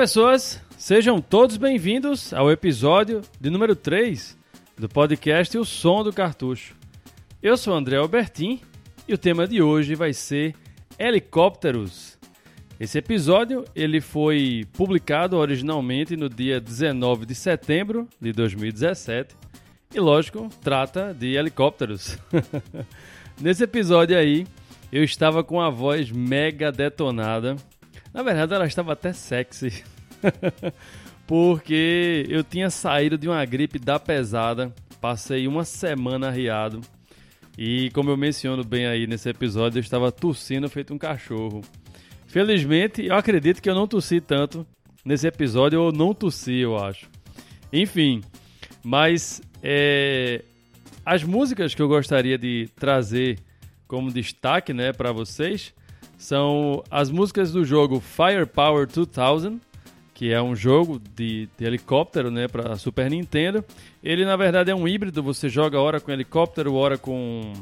Pessoas! Sejam todos bem-vindos ao episódio de número 3 do podcast O Som do Cartucho. Eu sou André Albertin e o tema de hoje vai ser helicópteros. Esse episódio ele foi publicado originalmente no dia 19 de setembro de 2017 e, lógico, trata de helicópteros. Nesse episódio aí, eu estava com a voz mega detonada. Na verdade, ela estava até sexy. Porque eu tinha saído de uma gripe da pesada, passei uma semana arriado. E como eu menciono bem aí nesse episódio, eu estava tossindo feito um cachorro. Felizmente, eu acredito que eu não tossi tanto nesse episódio, ou não tossi, eu acho. Enfim, mas é, as músicas que eu gostaria de trazer como destaque né, para vocês são as músicas do jogo Firepower 2000, que é um jogo de, de helicóptero né, para Super Nintendo. Ele, na verdade, é um híbrido, você joga hora com helicóptero, hora com,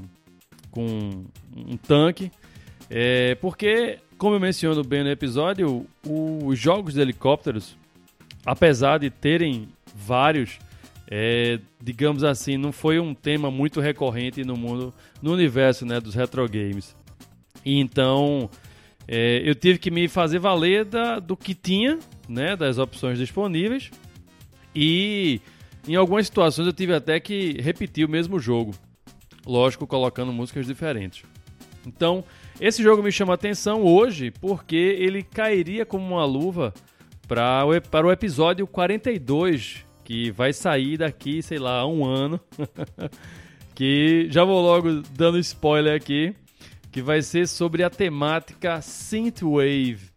com um tanque. É, porque, como eu menciono bem no episódio, os jogos de helicópteros, apesar de terem vários, é, digamos assim, não foi um tema muito recorrente no mundo, no universo né, dos retro games. E então é, eu tive que me fazer valer da, do que tinha, né, das opções disponíveis. E em algumas situações eu tive até que repetir o mesmo jogo, lógico, colocando músicas diferentes. Então, esse jogo me chama atenção hoje porque ele cairia como uma luva pra, para o episódio 42, que vai sair daqui, sei lá, um ano. que já vou logo dando spoiler aqui, que vai ser sobre a temática Synthwave,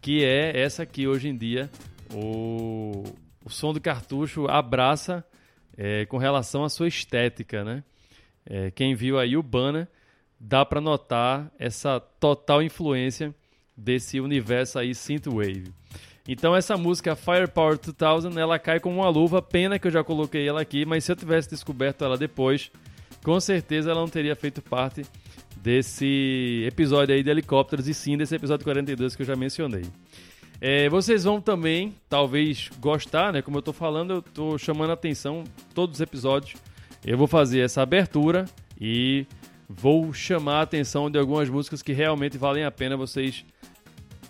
que é essa que hoje em dia o, o som do cartucho abraça é, com relação à sua estética, né? É, quem viu aí o banner dá para notar essa total influência desse universo aí synthwave. Então essa música Firepower 2000, ela cai como uma luva, pena que eu já coloquei ela aqui, mas se eu tivesse descoberto ela depois, com certeza ela não teria feito parte desse episódio aí de helicópteros e sim desse episódio 42 que eu já mencionei. É, vocês vão também, talvez, gostar, né? Como eu tô falando, eu tô chamando a atenção todos os episódios. Eu vou fazer essa abertura e vou chamar a atenção de algumas músicas que realmente valem a pena vocês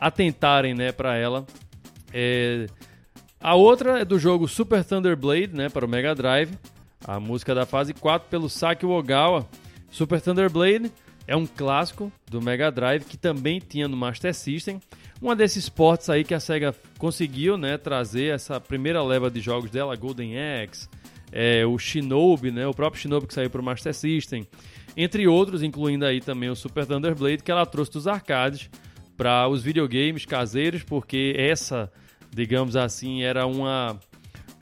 atentarem, né, para ela. É... A outra é do jogo Super Thunder Blade, né, para o Mega Drive. A música da fase 4 pelo Saki Ogawa. Super Thunder Blade é um clássico do Mega Drive que também tinha no Master System. Uma desses ports aí que a SEGA conseguiu, né, trazer essa primeira leva de jogos dela, Golden Axe, é, o Shinobi, né, o próprio Shinobi que saiu para o Master System entre outros, incluindo aí também o Super Thunder Blade, que ela trouxe dos arcades para os videogames caseiros, porque essa, digamos assim, era uma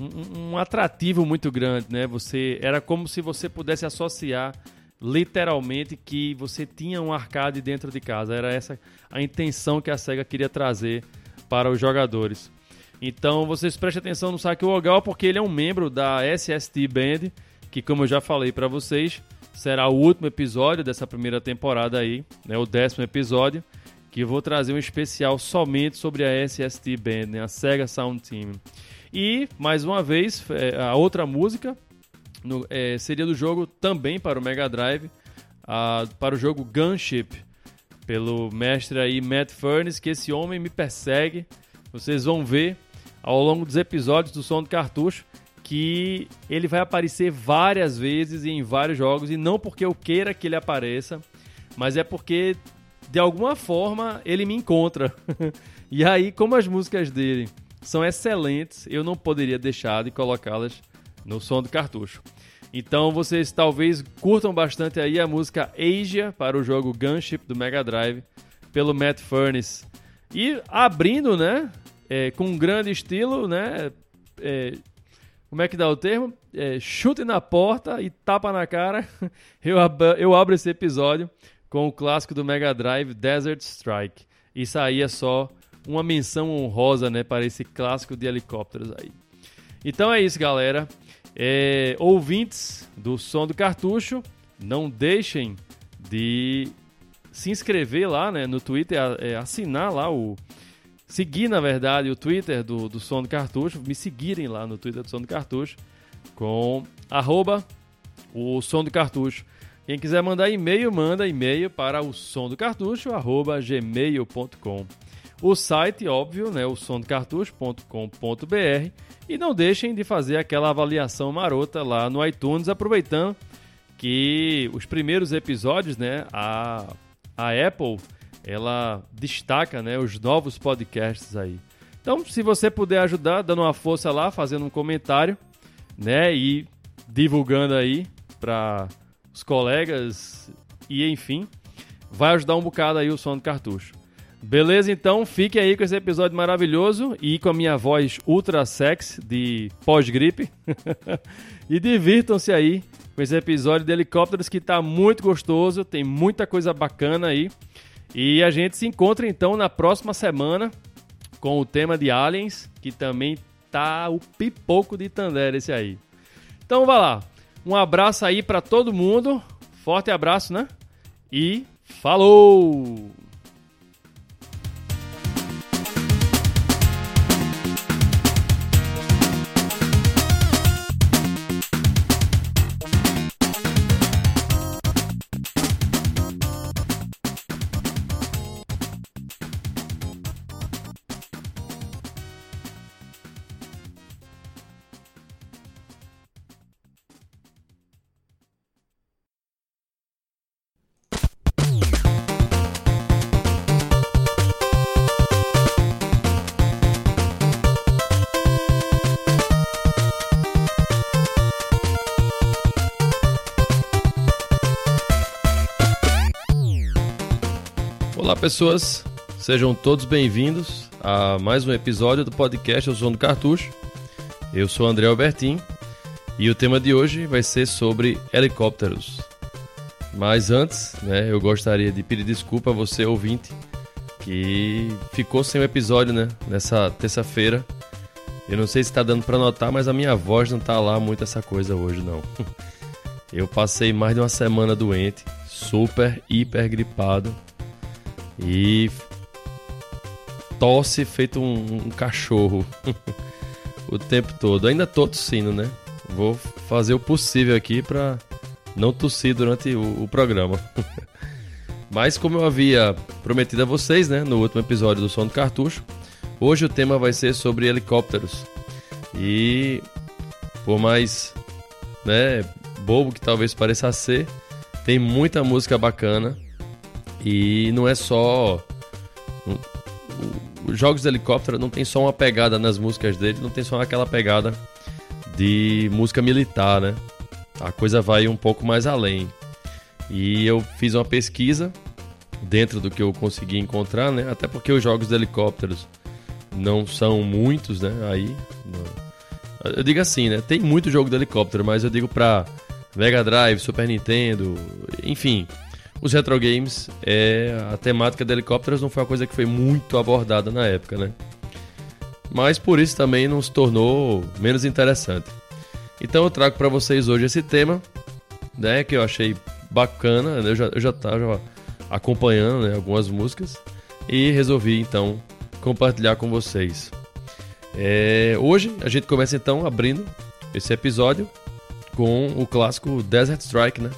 um, um, atrativo muito grande, né? Você era como se você pudesse associar literalmente que você tinha um arcade dentro de casa. Era essa a intenção que a Sega queria trazer para os jogadores. Então vocês prestem atenção no Saki Ogawa porque ele é um membro da SST Band, que como eu já falei para vocês, será o último episódio dessa primeira temporada aí, né, o décimo episódio, que eu vou trazer um especial somente sobre a SST Band, né, a Sega Sound Team. E, mais uma vez, é, a outra música no, é, seria do jogo também para o Mega Drive, para o jogo Gunship, pelo mestre aí Matt Furnace, que esse homem me persegue. Vocês vão ver ao longo dos episódios do Som do Cartucho que ele vai aparecer várias vezes em vários jogos, e não porque eu queira que ele apareça, mas é porque de alguma forma ele me encontra. e aí, como as músicas dele são excelentes, eu não poderia deixar de colocá-las no som do cartucho. Então vocês talvez curtam bastante aí a música Asia para o jogo Gunship do Mega Drive pelo Matt Furnace. E abrindo, né, é, com um grande estilo, né, é, como é que dá o termo? É, chute na porta e tapa na cara. Eu, ab eu abro esse episódio com o clássico do Mega Drive Desert Strike. Isso aí é só uma menção honrosa né, para esse clássico de helicópteros aí. Então é isso, galera. É, ouvintes do Som do Cartucho, não deixem de se inscrever lá né, no Twitter, é, assinar lá o seguir, na verdade, o Twitter do, do Som do Cartucho, me seguirem lá no Twitter do Som do Cartucho, com arroba o Som do Cartucho. Quem quiser mandar e-mail, manda e-mail para o som do cartucho, arroba gmail.com. O site, óbvio, né, o somdocartucho.com.br e não deixem de fazer aquela avaliação marota lá no iTunes, aproveitando que os primeiros episódios, né, a, a Apple, ela destaca, né, os novos podcasts aí. Então, se você puder ajudar, dando uma força lá, fazendo um comentário, né, e divulgando aí para os colegas e enfim, vai ajudar um bocado aí o som do cartucho. Beleza, então fique aí com esse episódio maravilhoso e com a minha voz ultra sexy de pós-gripe. e divirtam-se aí com esse episódio de helicópteros que tá muito gostoso, tem muita coisa bacana aí. E a gente se encontra então na próxima semana com o tema de Aliens, que também tá o pipoco de Tandera esse aí. Então vai lá. Um abraço aí para todo mundo. Forte abraço, né? E falou! Pessoas. Sejam todos bem-vindos a mais um episódio do podcast O Som do Cartucho. Eu sou André Albertin e o tema de hoje vai ser sobre helicópteros. Mas antes, né, eu gostaria de pedir desculpa a você, ouvinte, que ficou sem o episódio, né, nessa terça-feira. Eu não sei se está dando para notar, mas a minha voz não tá lá muito essa coisa hoje, não. Eu passei mais de uma semana doente, super, hiper gripado e tosse feito um, um cachorro o tempo todo. Ainda tô tossindo, né? Vou fazer o possível aqui para não tossir durante o, o programa. Mas como eu havia prometido a vocês, né, no último episódio do Som do Cartucho, hoje o tema vai ser sobre helicópteros. E por mais, né, bobo que talvez pareça ser, tem muita música bacana e não é só. Os jogos de helicóptero não tem só uma pegada nas músicas dele, não tem só aquela pegada de música militar, né? A coisa vai um pouco mais além. E eu fiz uma pesquisa dentro do que eu consegui encontrar, né? Até porque os jogos de helicópteros não são muitos, né? Aí. Eu digo assim, né? Tem muito jogo de helicóptero, mas eu digo pra Mega Drive, Super Nintendo, enfim, os retro games, é, a temática de helicópteros não foi uma coisa que foi muito abordada na época, né? Mas por isso também não se tornou menos interessante. Então eu trago para vocês hoje esse tema, né, que eu achei bacana, né? eu já, eu já tava acompanhando né, algumas músicas e resolvi então compartilhar com vocês. É, hoje a gente começa então abrindo esse episódio com o clássico Desert Strike, né?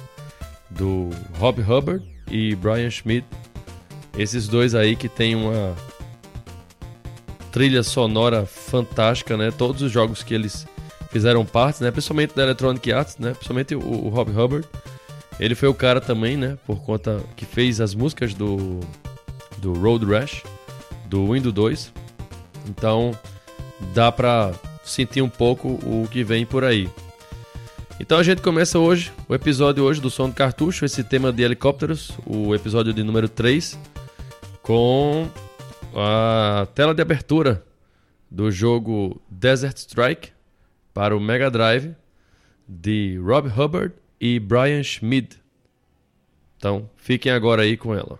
Do Rob Hubbard e Brian Schmidt. Esses dois aí que tem uma trilha sonora fantástica, né? Todos os jogos que eles fizeram parte, né? Principalmente da Electronic Arts, né? Principalmente o, o Rob Hubbard. Ele foi o cara também, né? Por conta que fez as músicas do, do Road Rash, do Windows 2. Então dá pra sentir um pouco o que vem por aí. Então a gente começa hoje, o episódio hoje do Som do Cartucho, esse tema de helicópteros, o episódio de número 3, com a tela de abertura do jogo Desert Strike para o Mega Drive de Rob Hubbard e Brian Schmid. Então, fiquem agora aí com ela.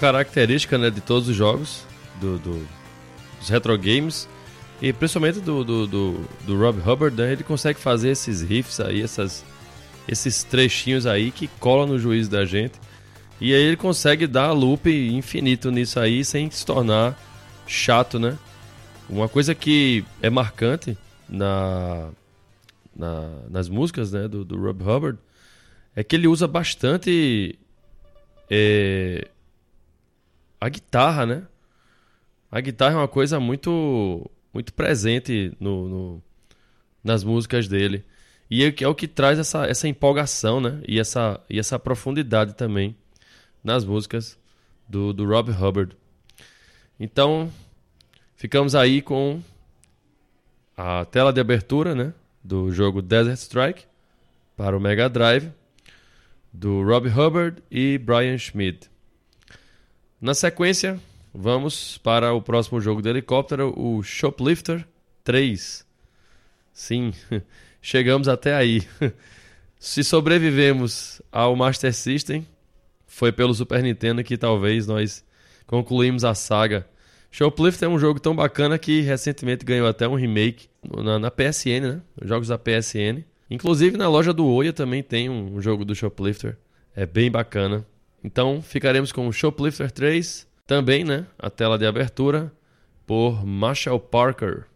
Característica né, de todos os jogos, do, do dos retro games, e principalmente do, do, do, do Rob Hubbard, né, ele consegue fazer esses riffs aí, essas, esses trechinhos aí que colam no juízo da gente. E aí ele consegue dar loop infinito nisso aí sem se tornar chato, né? Uma coisa que é marcante na, na nas músicas né, do, do Rob Hubbard é que ele usa bastante é, a guitarra, né? A guitarra é uma coisa muito muito presente no, no nas músicas dele. E é, é o que traz essa, essa empolgação, né? E essa, e essa profundidade também nas músicas do, do Rob Hubbard. Então, ficamos aí com a tela de abertura né, do jogo Desert Strike para o Mega Drive, do Rob Hubbard e Brian Schmidt. Na sequência, vamos para o próximo jogo de helicóptero, o Shoplifter 3. Sim, chegamos até aí. Se sobrevivemos ao Master System, foi pelo Super Nintendo que talvez nós concluímos a saga. Shoplifter é um jogo tão bacana que recentemente ganhou até um remake na, na PSN, né? Jogos da PSN. Inclusive na loja do Oya também tem um jogo do Shoplifter. É bem bacana. Então ficaremos com o Shoplifter 3, também, né? A tela de abertura por Marshall Parker.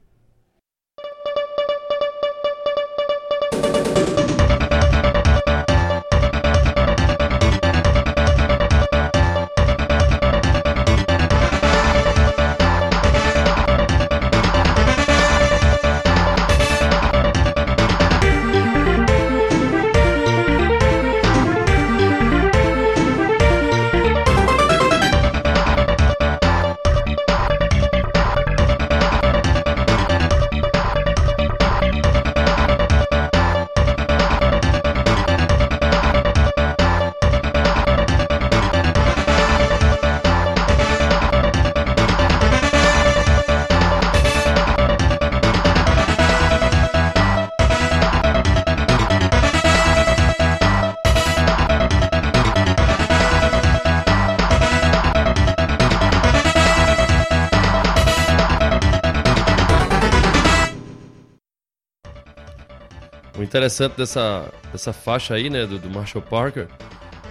Interessante dessa, dessa faixa aí, né, do, do Marshall Parker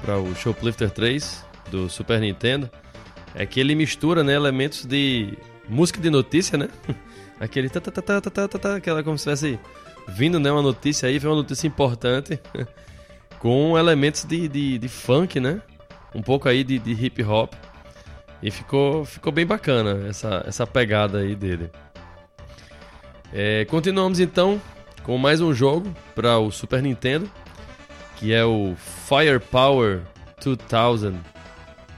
para o Shoplifter 3 do Super Nintendo é que ele mistura, né, elementos de música de notícia, né? Aquele ta ta ta ta ta ta ta, aquela como se estivesse vindo, né, uma notícia aí, foi uma notícia importante com elementos de, de, de, funk, né? Um pouco aí de, de hip hop. E ficou, ficou bem bacana essa, essa pegada aí dele. É, continuamos então com mais um jogo para o Super Nintendo, que é o Firepower 2000.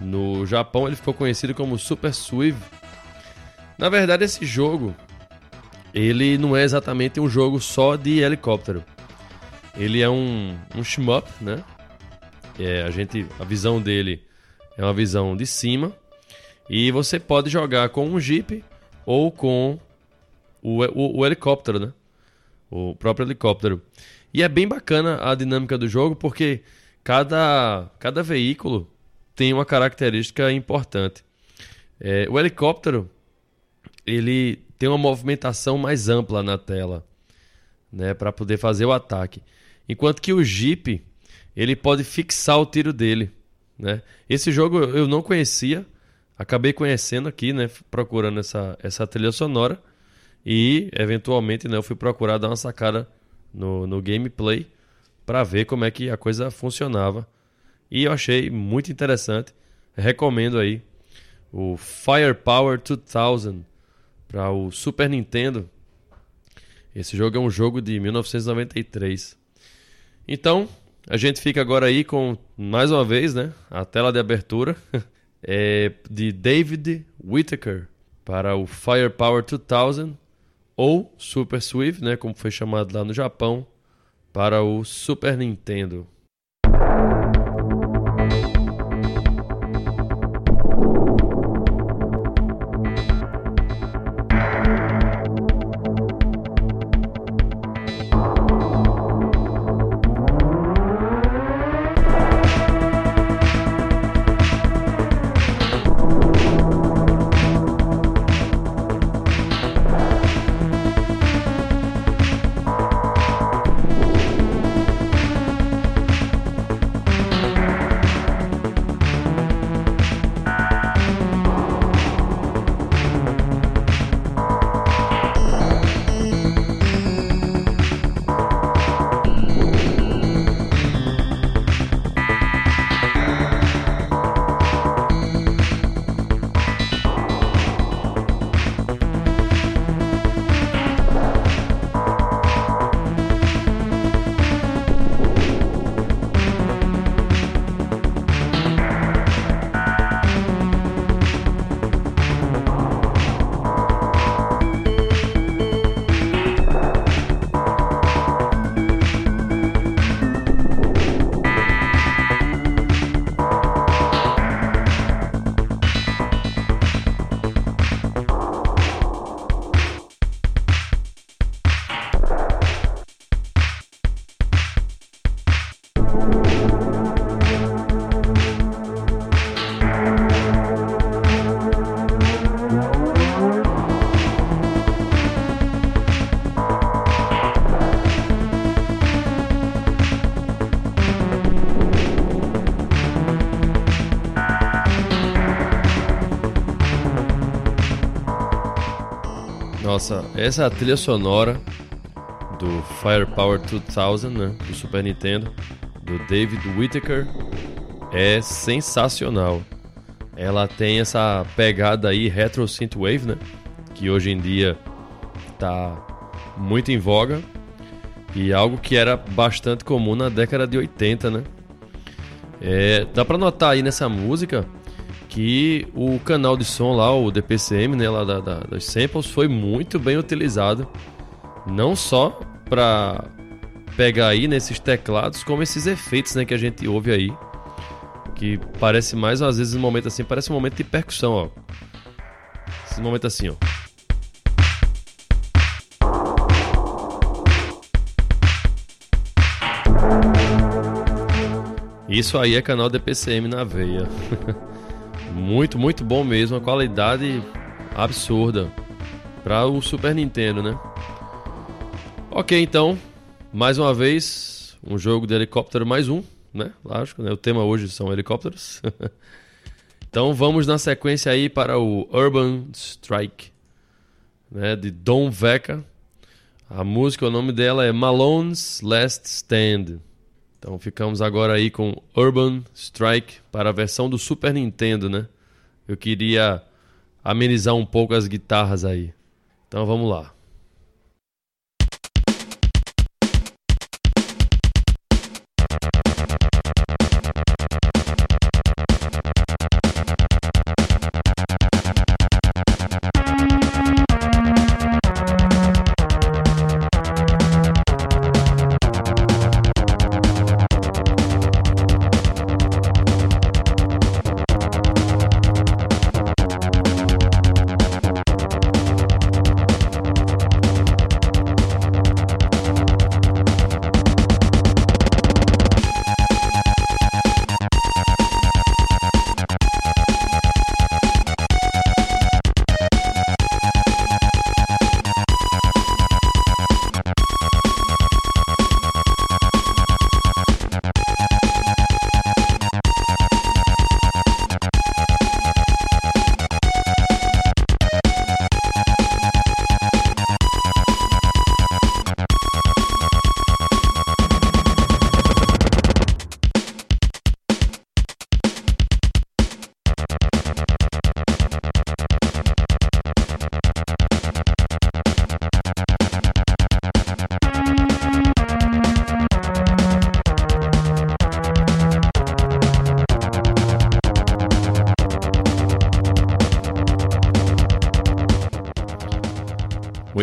No Japão ele ficou conhecido como Super Swift. Na verdade, esse jogo ele não é exatamente um jogo só de helicóptero. Ele é um, um shmup, né? É, a gente, a visão dele é uma visão de cima e você pode jogar com um jeep ou com o, o, o helicóptero, né? O próprio helicóptero. E é bem bacana a dinâmica do jogo porque cada, cada veículo tem uma característica importante. É, o helicóptero ele tem uma movimentação mais ampla na tela, né, para poder fazer o ataque, enquanto que o Jeep ele pode fixar o tiro dele, né? Esse jogo eu não conhecia, acabei conhecendo aqui, né, procurando essa essa trilha sonora e, eventualmente, né, eu fui procurar dar uma sacada no, no gameplay para ver como é que a coisa funcionava. E eu achei muito interessante. Recomendo aí o Firepower 2000 para o Super Nintendo. Esse jogo é um jogo de 1993. Então, a gente fica agora aí com, mais uma vez, né, a tela de abertura é de David Whittaker para o Firepower 2000 ou Super Swift, né, como foi chamado lá no Japão, para o Super Nintendo. Nossa, essa é a trilha sonora do Firepower 2000, né, do Super Nintendo, do David Whittaker. É sensacional. Ela tem essa pegada aí retro synthwave, né, que hoje em dia tá muito em voga e algo que era bastante comum na década de 80, né? É, dá para notar aí nessa música que o canal de som lá, o DPCM, né, lá da, da, das samples, foi muito bem utilizado, não só para pegar aí nesses teclados, como esses efeitos, né, que a gente ouve aí, que parece mais às vezes um momento assim, parece um momento de percussão, ó. Esse momento assim, ó. Isso aí é canal DPCM na veia. muito, muito bom mesmo, a qualidade absurda para o Super Nintendo, né? Ok, então, mais uma vez, um jogo de helicóptero mais um, né? Lógico, né? O tema hoje são helicópteros. então vamos na sequência aí para o Urban Strike, né? De Don Veca. A música, o nome dela é Malone's Last Stand. Então ficamos agora aí com Urban Strike para a versão do Super Nintendo, né? Eu queria amenizar um pouco as guitarras aí. Então vamos lá.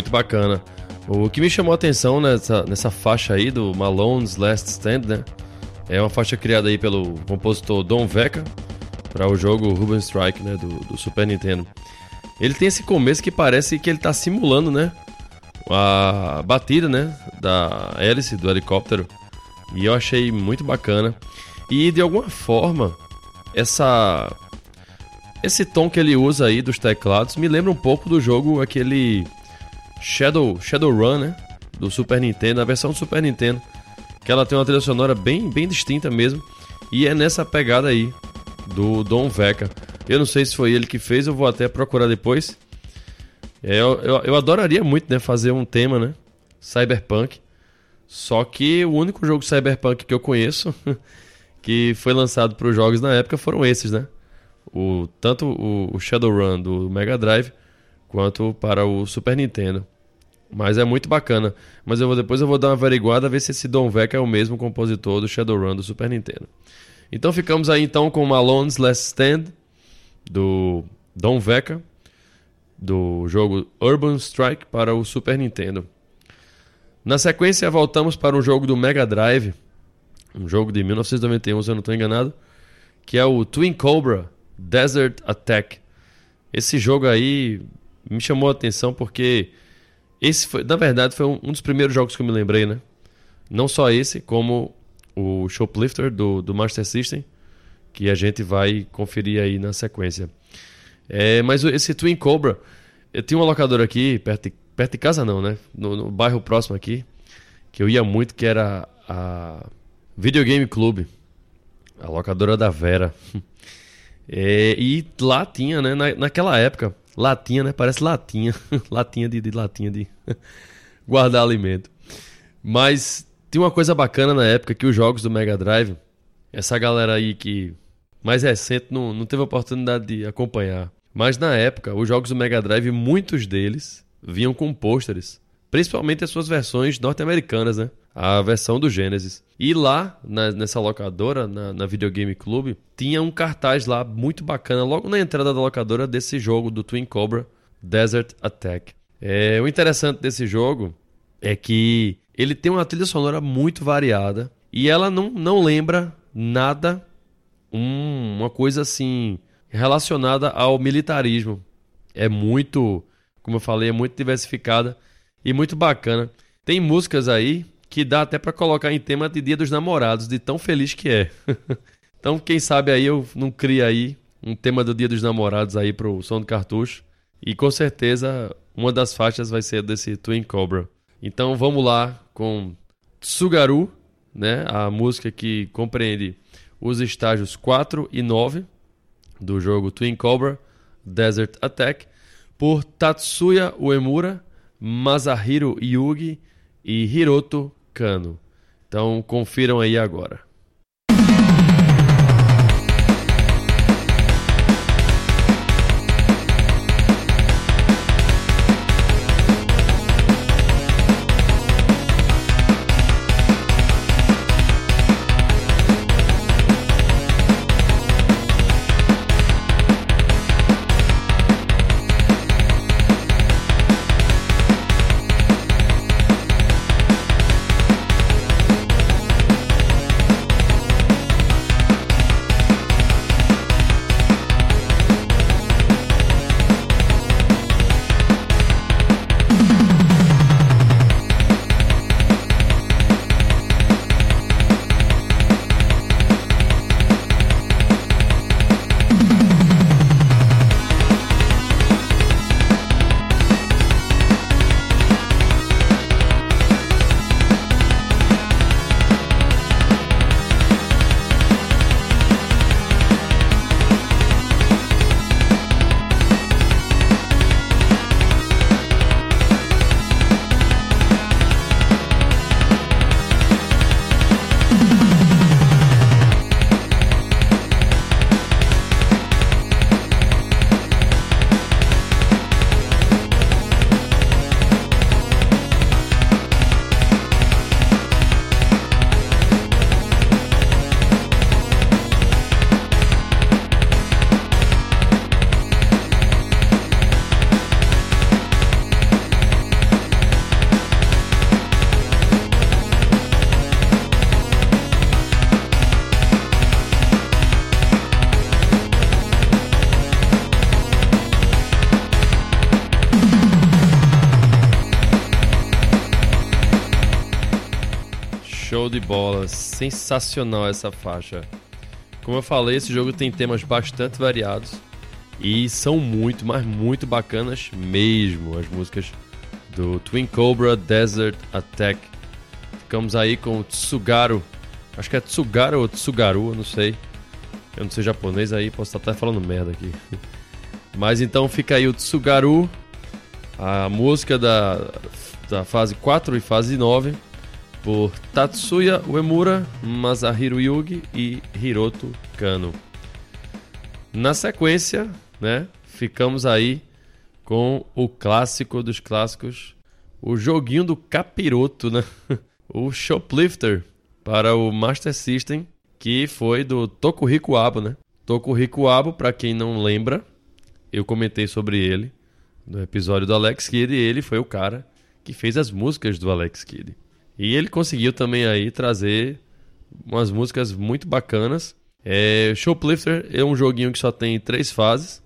Muito bacana. O que me chamou a atenção nessa, nessa faixa aí do Malone's Last Stand, né? É uma faixa criada aí pelo compositor Don Veca para o jogo Ruben Strike, né? Do, do, Super Nintendo. Ele tem esse começo que parece que ele está simulando, né? A batida, né? Da hélice do helicóptero. E eu achei muito bacana. E de alguma forma, essa esse tom que ele usa aí dos teclados me lembra um pouco do jogo aquele Shadow, Shadowrun, né? Do Super Nintendo, a versão do Super Nintendo. Que ela tem uma trilha sonora bem, bem distinta mesmo. E é nessa pegada aí do Don Veca. Eu não sei se foi ele que fez, eu vou até procurar depois. É, eu, eu, eu, adoraria muito né, fazer um tema, né? Cyberpunk. Só que o único jogo Cyberpunk que eu conheço que foi lançado para os jogos na época foram esses, né? O, tanto o, o Shadowrun do Mega Drive quanto para o Super Nintendo. Mas é muito bacana. Mas eu vou, depois eu vou dar uma averiguada ver se esse Don Veca é o mesmo compositor do Shadowrun do Super Nintendo. Então ficamos aí então com Malone's Last Stand do Don Veca do jogo Urban Strike para o Super Nintendo. Na sequência voltamos para um jogo do Mega Drive, um jogo de 1991 se eu não estou enganado, que é o Twin Cobra Desert Attack. Esse jogo aí me chamou a atenção porque esse foi, na verdade, foi um, um, dos primeiros jogos que eu me lembrei, né? Não só esse, como o Shoplifter do, do Master System, que a gente vai conferir aí na sequência. É, mas esse Twin Cobra, eu tinha uma locadora aqui, perto de, perto de casa não, né? No, no bairro próximo aqui, que eu ia muito, que era a Videogame Club, a locadora da Vera. É, e lá tinha, né, na, naquela época, latinha, né? Parece latinha. latinha de, de latinha de guardar alimento. Mas tinha uma coisa bacana na época que os jogos do Mega Drive, essa galera aí que mais recente não, não teve a oportunidade de acompanhar. Mas na época, os jogos do Mega Drive, muitos deles vinham com pôsteres. Principalmente as suas versões norte-americanas, né? A versão do Genesis. E lá, na, nessa locadora, na, na Videogame Club, tinha um cartaz lá muito bacana, logo na entrada da locadora, desse jogo do Twin Cobra Desert Attack. É, o interessante desse jogo é que ele tem uma trilha sonora muito variada e ela não, não lembra nada, um, uma coisa assim relacionada ao militarismo. É muito, como eu falei, é muito diversificada e muito bacana. Tem músicas aí que dá até para colocar em tema de Dia dos Namorados, de tão feliz que é. então, quem sabe aí eu não crio aí um tema do Dia dos Namorados aí pro som do cartucho. E com certeza uma das faixas vai ser desse Twin Cobra. Então vamos lá com Tsugaru, né? A música que compreende os estágios 4 e 9 do jogo Twin Cobra Desert Attack, por Tatsuya Uemura, Masahiro Yugi e Hiroto Kano. Então confiram aí agora. De bola, sensacional essa faixa. Como eu falei, esse jogo tem temas bastante variados e são muito, mas muito bacanas mesmo as músicas do Twin Cobra Desert Attack. Ficamos aí com o Tsugaru, acho que é Tsugaru ou Tsugaru, eu não sei. Eu não sei japonês aí, posso estar até falando merda aqui. Mas então fica aí o Tsugaru, a música da, da fase 4 e fase 9 por Tatsuya Uemura, Masahiro Yugi e Hiroto Kano. Na sequência, né, ficamos aí com o clássico dos clássicos, o joguinho do capiroto, né? o Shoplifter para o Master System, que foi do Tokuhiko Abo, né? Tokuhiko Abo, para quem não lembra, eu comentei sobre ele no episódio do Alex Kidd e ele foi o cara que fez as músicas do Alex Kidd. E ele conseguiu também aí trazer umas músicas muito bacanas. É, Shoplifter é um joguinho que só tem três fases.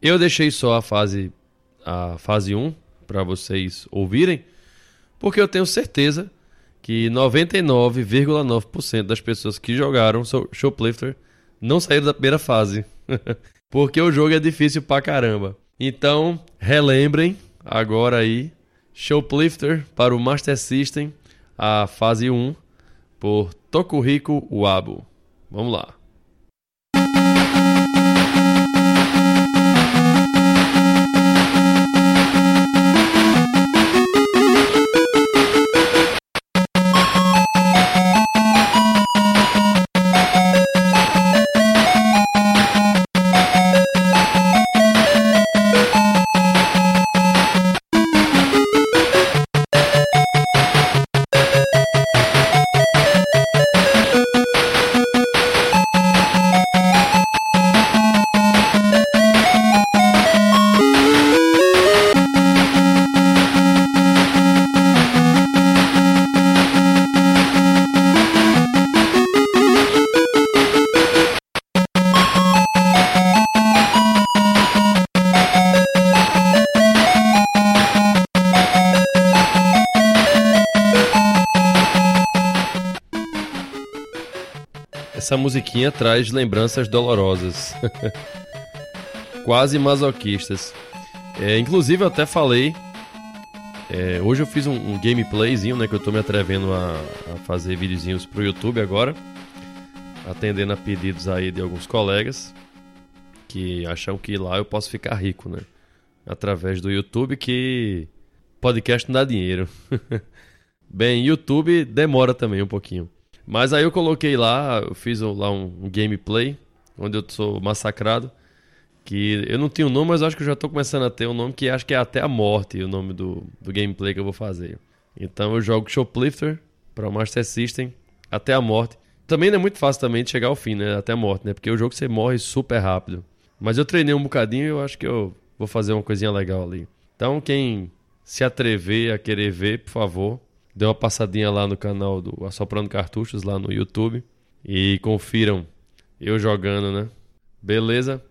Eu deixei só a fase a fase 1 para vocês ouvirem, porque eu tenho certeza que 99,9% das pessoas que jogaram Shoplifter não saíram da primeira fase. porque o jogo é difícil pra caramba. Então, relembrem agora aí Shoplifter para o Master System a fase 1 por Tokuhiko Uabo. Vamos lá. Musiquinha traz lembranças dolorosas. Quase masoquistas. É, inclusive eu até falei. É, hoje eu fiz um, um, gameplayzinho, né? Que eu tô me atrevendo a, a fazer videozinhos pro YouTube agora. Atendendo a pedidos aí de alguns colegas. Que acham que lá eu posso ficar rico, né? Através do YouTube que podcast não dá dinheiro. Bem, YouTube demora também um pouquinho. Mas aí eu coloquei lá, eu fiz lá um, gameplay, onde eu sou massacrado. Que eu não tinha o um nome, mas acho que eu já estou começando a ter um nome que acho que é Até a Morte, o nome do, do gameplay que eu vou fazer. Então eu jogo Shoplifter para o Master System até a morte. Também não é muito fácil também de chegar ao fim, né? Até a morte, né? Porque o jogo você morre super rápido. Mas eu treinei um bocadinho e eu acho que eu vou fazer uma coisinha legal ali. Então quem se atrever a querer ver, por favor, dê uma passadinha lá no canal do Assoprando Cartuchos, lá no YouTube. E confiram eu jogando, né? Beleza?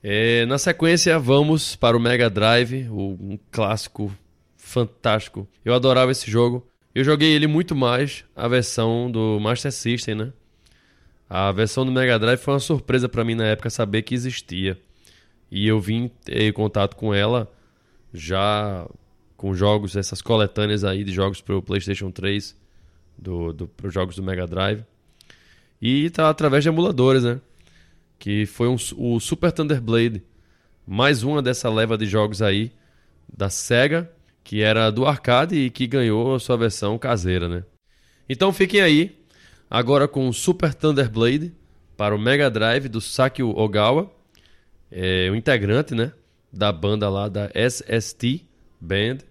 É, na sequência, vamos para o Mega Drive, um clássico fantástico. Eu adorava esse jogo. Eu joguei ele muito mais a versão do Master System, né? A versão do Mega Drive foi uma surpresa para mim na época saber que existia. E eu vim ter contato com ela já com jogos, essas coletâneas aí de jogos para o PlayStation 3, do, do, para os jogos do Mega Drive. E tá através de emuladores, né? Que foi um, o Super Thunder Blade, mais uma dessa leva de jogos aí da Sega, que era do arcade e que ganhou a sua versão caseira, né? Então fiquem aí, agora com o Super Thunder Blade para o Mega Drive do Sakio Ogawa, é, o integrante, né? Da banda lá da SST Band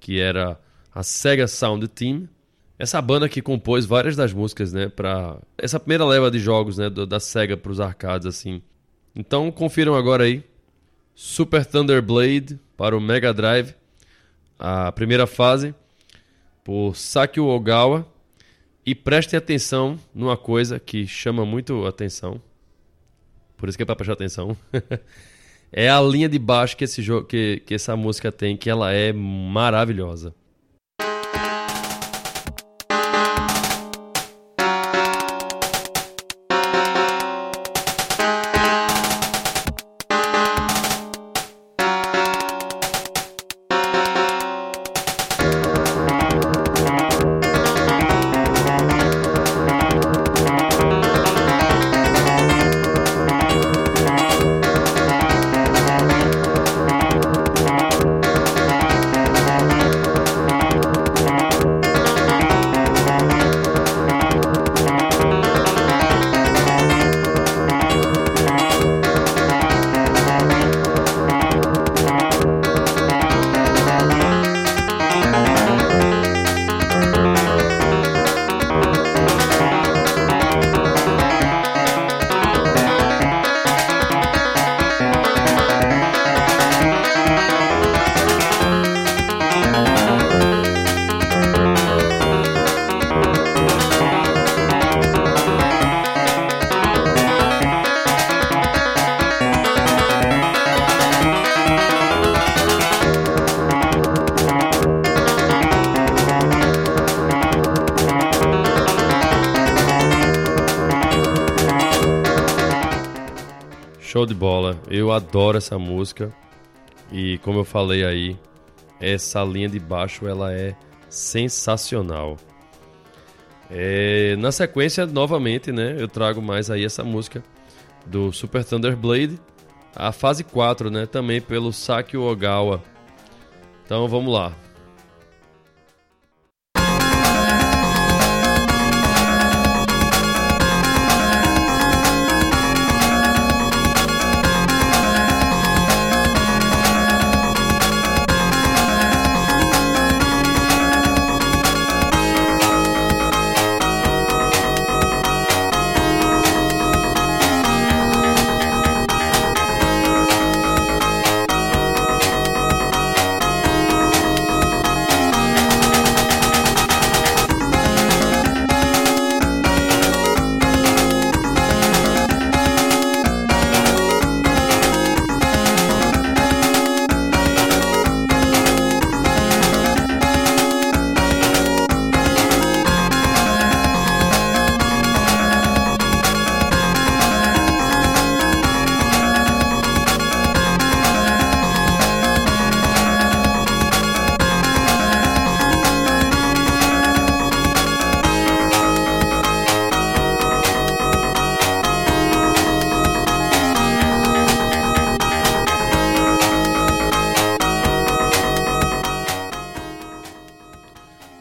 que era a Sega Sound Team. Essa banda que compôs várias das músicas, né, para essa primeira leva de jogos, né, da Sega para os arcades assim. Então confiram agora aí Super Thunder Blade para o Mega Drive, a primeira fase por Sakio Ogawa. E prestem atenção numa coisa que chama muito atenção. Por isso que é para prestar atenção. é a linha de baixo que, esse jogo, que, que essa música tem, que ela é maravilhosa. Show de bola. Eu adoro essa música. E como eu falei aí, essa linha de baixo ela é sensacional. É, na sequência, novamente, né, eu trago mais aí essa música do Super Thunder Blade, a fase 4, né, também pelo Saki Ogawa. Então vamos lá.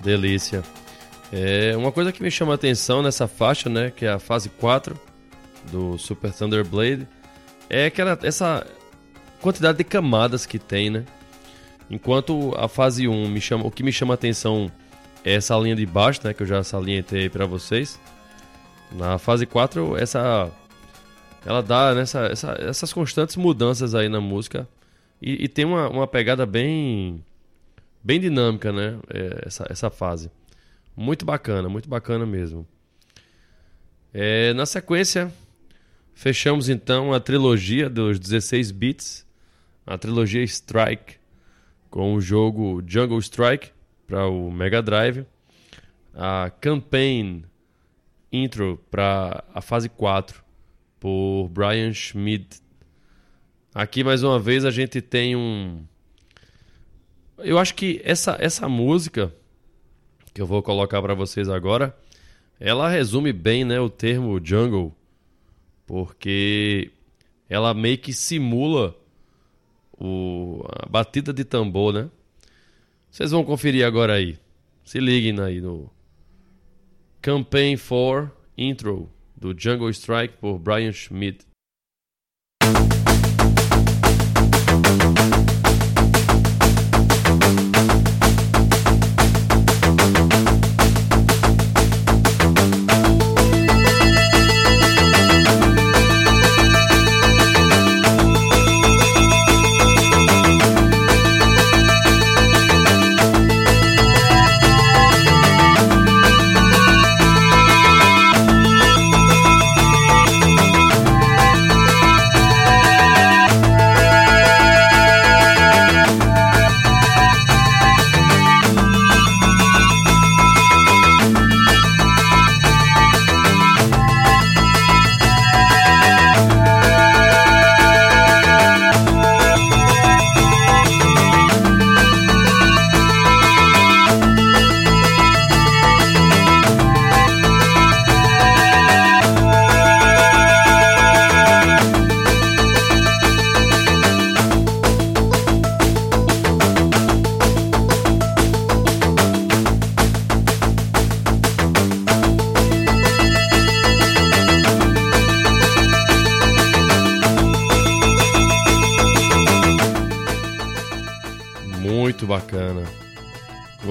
Delícia. É, uma coisa que me chama a atenção nessa faixa, né, que é a fase 4 do Super Thunder Blade, é aquela, essa quantidade de camadas que tem, né? Enquanto a fase 1 me chama, o que me chama a atenção é essa linha de baixo, né, que eu já salientei para vocês. Na fase 4, essa ela dá nessa, essa, essas constantes mudanças aí na música e, e tem uma, uma pegada bem bem dinâmica, né? É, essa, essa fase. Muito bacana, muito bacana mesmo. É, na sequência, fechamos então a trilogia dos 16 bits, a trilogia Strike, com o jogo Jungle Strike para o Mega Drive, a Campaign Intro para a fase 4 por Brian Schmidt. Aqui mais uma vez a gente tem um eu acho que essa, essa música que eu vou colocar para vocês agora, ela resume bem, né, o termo jungle, porque ela meio que simula o, a batida de tambor, né? Vocês vão conferir agora aí. Se liguem aí no Campaign 4 Intro do Jungle Strike por Brian Schmidt.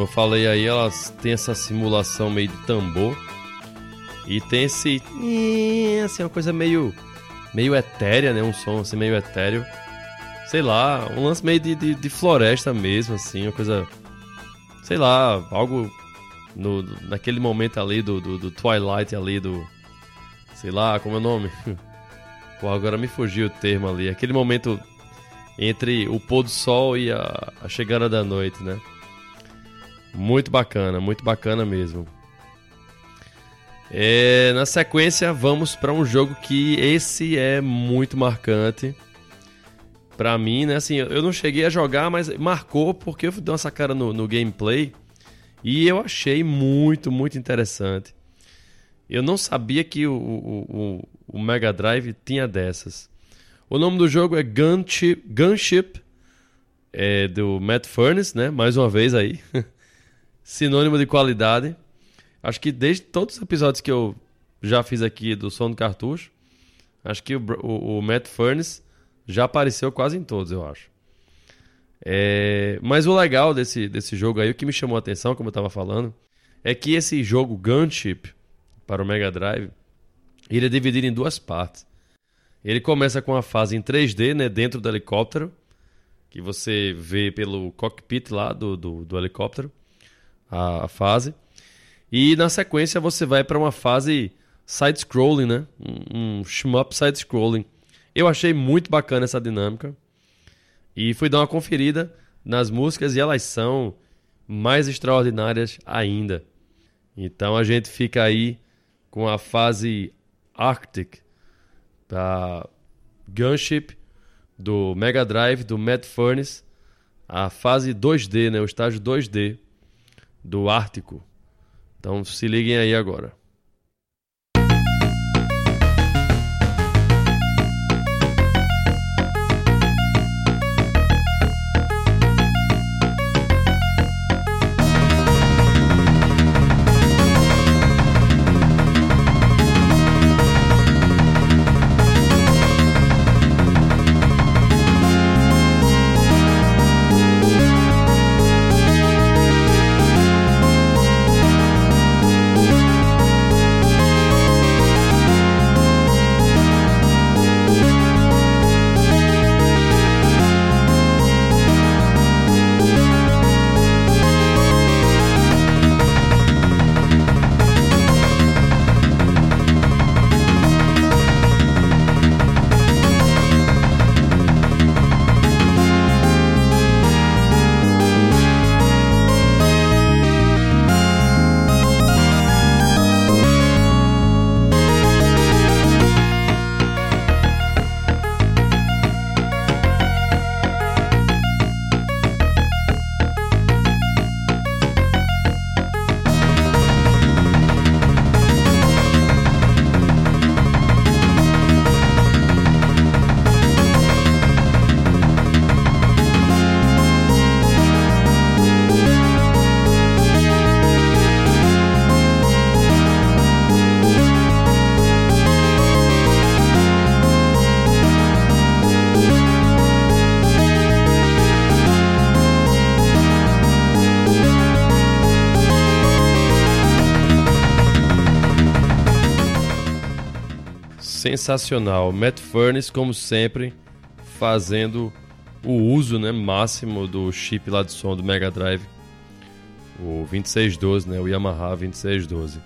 Falei aí, elas têm essa simulação meio de tambor. E tem esse. Assim, uma coisa meio. meio etérea, né? Um som assim meio etéreo. Sei lá, um lance meio de, de, de floresta mesmo, assim, uma coisa. Sei lá, algo. No, naquele momento ali do, do, do Twilight ali, do. Sei lá, como é o nome? Pô, agora me fugiu o termo ali. Aquele momento entre o pôr do sol e a, a chegada da noite, né? Muito bacana, muito bacana mesmo. É, na sequência, vamos para um jogo que esse é muito marcante. Pra mim, né? Assim, eu não cheguei a jogar, mas marcou porque eu dei uma sacada no, no gameplay e eu achei muito, muito interessante. Eu não sabia que o, o, o, o Mega Drive tinha dessas. O nome do jogo é Gunship, Gunship é, do Matt Furnace, né? Mais uma vez aí. sinônimo de qualidade. Acho que desde todos os episódios que eu já fiz aqui do Som do Cartucho, acho que o, o, o Matt Furnace já apareceu quase em todos, eu acho. É, mas o legal desse, desse jogo aí, o que me chamou a atenção, como eu estava falando, é que esse jogo Gunship para o Mega Drive, ele é dividido em duas partes. Ele começa com a fase em 3D, né, dentro do helicóptero, que você vê pelo cockpit lá do, do, do helicóptero a, a fase. E na sequência você vai para uma fase side-scrolling, né? Um, um shmup side-scrolling. Eu achei muito bacana essa dinâmica. E fui dar uma conferida nas músicas e elas são mais extraordinárias ainda. Então a gente fica aí com a fase Arctic da Gunship do Mega Drive do Mad Furnace, a fase 2D, né, o estágio 2D do Ártico. Então se liguem aí agora. Sensacional. Matt Furnace, como sempre, fazendo o uso né, máximo do chip lá de som do Mega Drive, o 2612, né, o Yamaha 2612.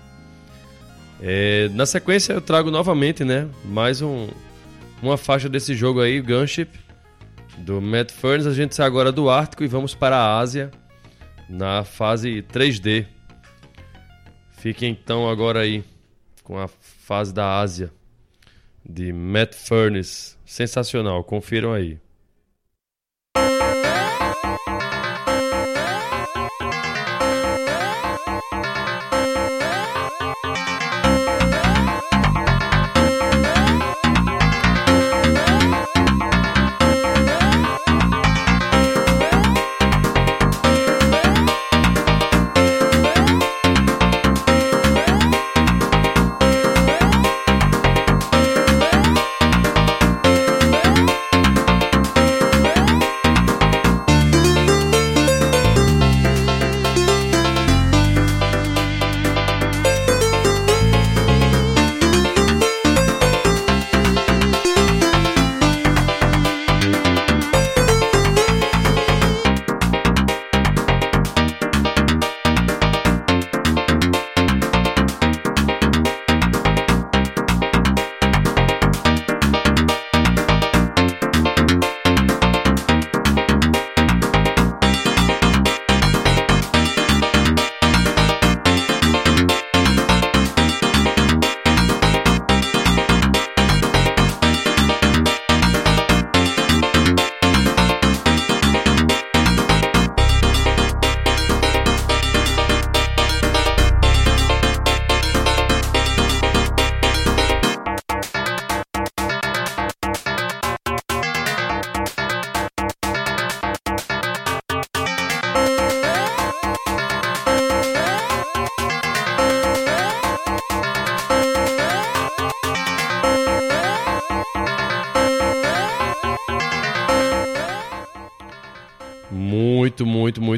É, na sequência eu trago novamente né, mais um, uma faixa desse jogo aí, Gunship, do Matt Furnace. A gente sai agora do Ártico e vamos para a Ásia na fase 3D. Fiquem então agora aí com a fase da Ásia de Matt Furnace. Sensacional, confiram aí.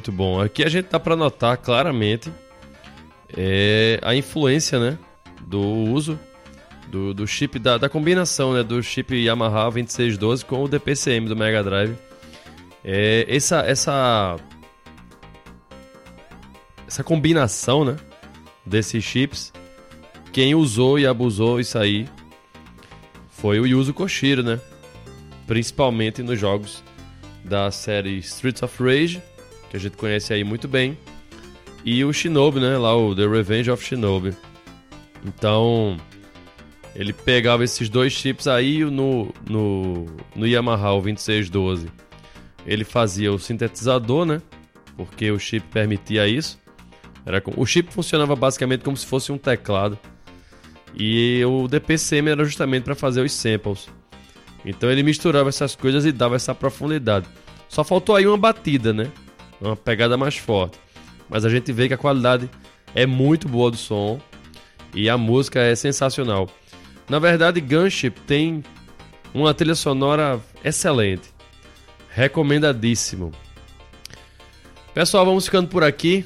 Muito, bom. Aqui a gente dá para notar claramente é, a influência, né, do uso do, do chip da, da, combinação, né, do chip Yamaha 2612 com o DPCM do Mega Drive. É, essa essa essa combinação, né, desses chips, quem usou e abusou isso aí foi o Yuzo Koshiro, né? Principalmente nos jogos da série Streets of Rage, que a gente conhece aí muito bem, e o Shinobi, né, lá o The Revenge of Shinobi. Então, ele pegava esses dois chips aí no, no, no Yamaha o 2612. Ele fazia o sintetizador, né? Porque o chip permitia isso. Era com, o chip funcionava basicamente como se fosse um teclado. E o DPCM era justamente para fazer os samples. Então ele misturava essas coisas e dava essa profundidade. Só faltou aí uma batida, né? Uma pegada mais forte. Mas a gente vê que a qualidade é muito boa do som e a música é sensacional. Na verdade, Gunship tem uma trilha sonora excelente. Recomendadíssimo. Pessoal, vamos ficando por aqui.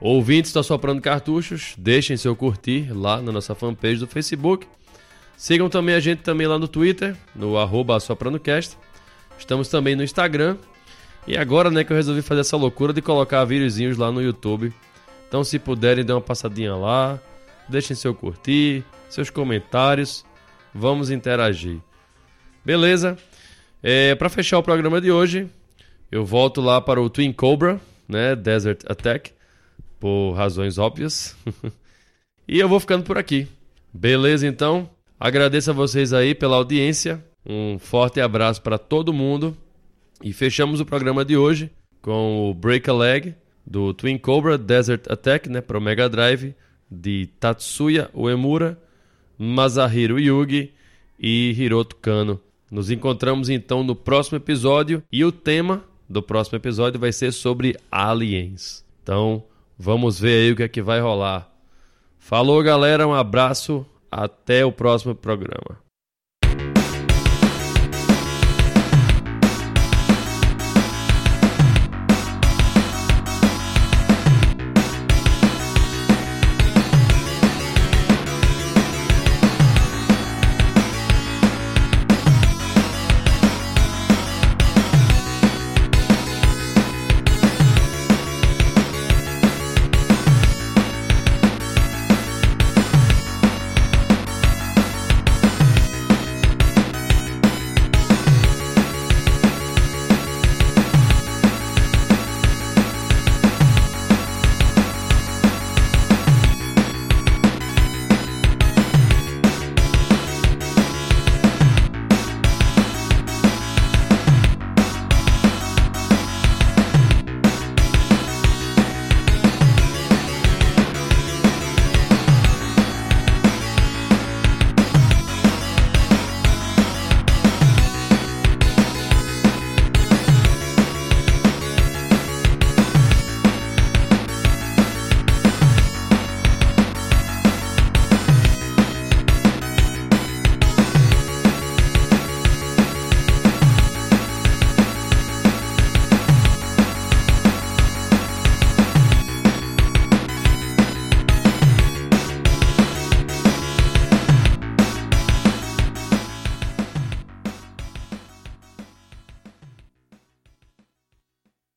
Ouvintes da Soprando Cartuchos, deixem seu curtir lá na nossa fanpage do Facebook. Sigam também a gente também lá no Twitter, no arroba. Estamos também no Instagram. E agora, né, que eu resolvi fazer essa loucura de colocar videozinhos lá no YouTube. Então, se puderem, dê uma passadinha lá. Deixem seu curtir, seus comentários. Vamos interagir. Beleza? É, para fechar o programa de hoje, eu volto lá para o Twin Cobra, né, Desert Attack, por razões óbvias. e eu vou ficando por aqui. Beleza, então? Agradeço a vocês aí pela audiência. Um forte abraço para todo mundo. E fechamos o programa de hoje com o Break a Leg do Twin Cobra Desert Attack né, para o Mega Drive de Tatsuya Uemura, Masahiro Yugi e Hiroto Kano. Nos encontramos então no próximo episódio e o tema do próximo episódio vai ser sobre aliens. Então, vamos ver aí o que é que vai rolar. Falou, galera, um abraço até o próximo programa.